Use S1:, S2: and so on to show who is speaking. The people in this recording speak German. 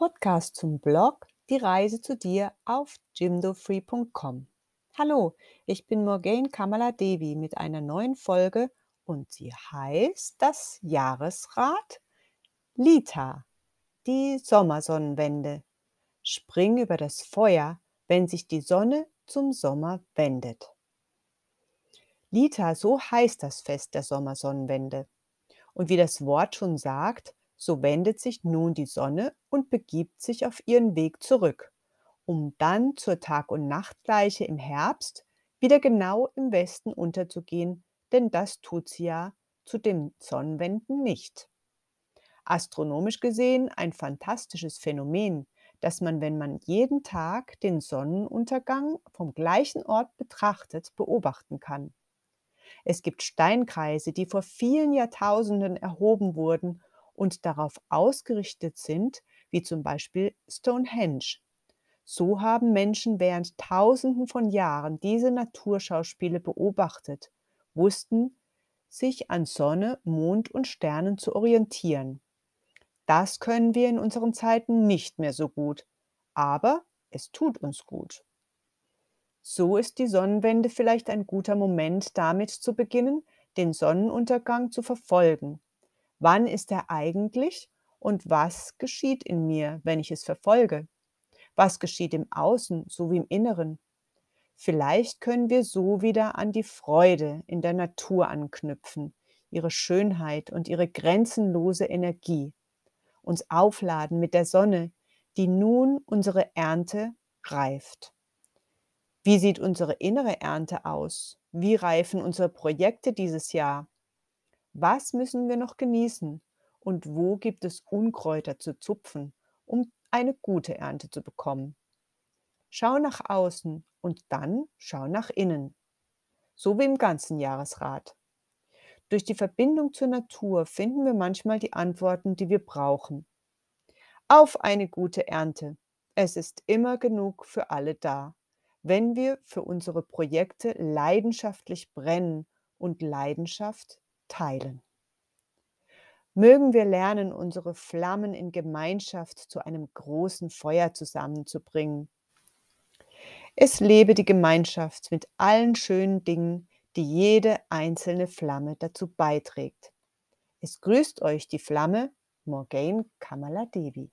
S1: Podcast zum Blog Die Reise zu dir auf jimdofree.com. Hallo, ich bin Morgane Kamala Devi mit einer neuen Folge und sie heißt das Jahresrad Lita, die Sommersonnenwende. Spring über das Feuer, wenn sich die Sonne zum Sommer wendet. Lita, so heißt das Fest der Sommersonnenwende. Und wie das Wort schon sagt, so wendet sich nun die Sonne und begibt sich auf ihren Weg zurück, um dann zur Tag- und Nachtgleiche im Herbst wieder genau im Westen unterzugehen, denn das tut sie ja zu den Sonnenwenden nicht. Astronomisch gesehen ein fantastisches Phänomen, das man, wenn man jeden Tag den Sonnenuntergang vom gleichen Ort betrachtet, beobachten kann. Es gibt Steinkreise, die vor vielen Jahrtausenden erhoben wurden und darauf ausgerichtet sind, wie zum Beispiel Stonehenge. So haben Menschen während Tausenden von Jahren diese Naturschauspiele beobachtet, wussten, sich an Sonne, Mond und Sternen zu orientieren. Das können wir in unseren Zeiten nicht mehr so gut, aber es tut uns gut. So ist die Sonnenwende vielleicht ein guter Moment, damit zu beginnen, den Sonnenuntergang zu verfolgen, Wann ist er eigentlich und was geschieht in mir, wenn ich es verfolge? Was geschieht im Außen sowie im Inneren? Vielleicht können wir so wieder an die Freude in der Natur anknüpfen, ihre Schönheit und ihre grenzenlose Energie, uns aufladen mit der Sonne, die nun unsere Ernte reift. Wie sieht unsere innere Ernte aus? Wie reifen unsere Projekte dieses Jahr? Was müssen wir noch genießen und wo gibt es Unkräuter zu zupfen, um eine gute Ernte zu bekommen? Schau nach außen und dann schau nach innen, so wie im ganzen Jahresrat. Durch die Verbindung zur Natur finden wir manchmal die Antworten, die wir brauchen. Auf eine gute Ernte. Es ist immer genug für alle da, wenn wir für unsere Projekte leidenschaftlich brennen und Leidenschaft teilen. Mögen wir lernen, unsere Flammen in Gemeinschaft zu einem großen Feuer zusammenzubringen. Es lebe die Gemeinschaft mit allen schönen Dingen, die jede einzelne Flamme dazu beiträgt. Es grüßt euch die Flamme Morgane Kamaladevi.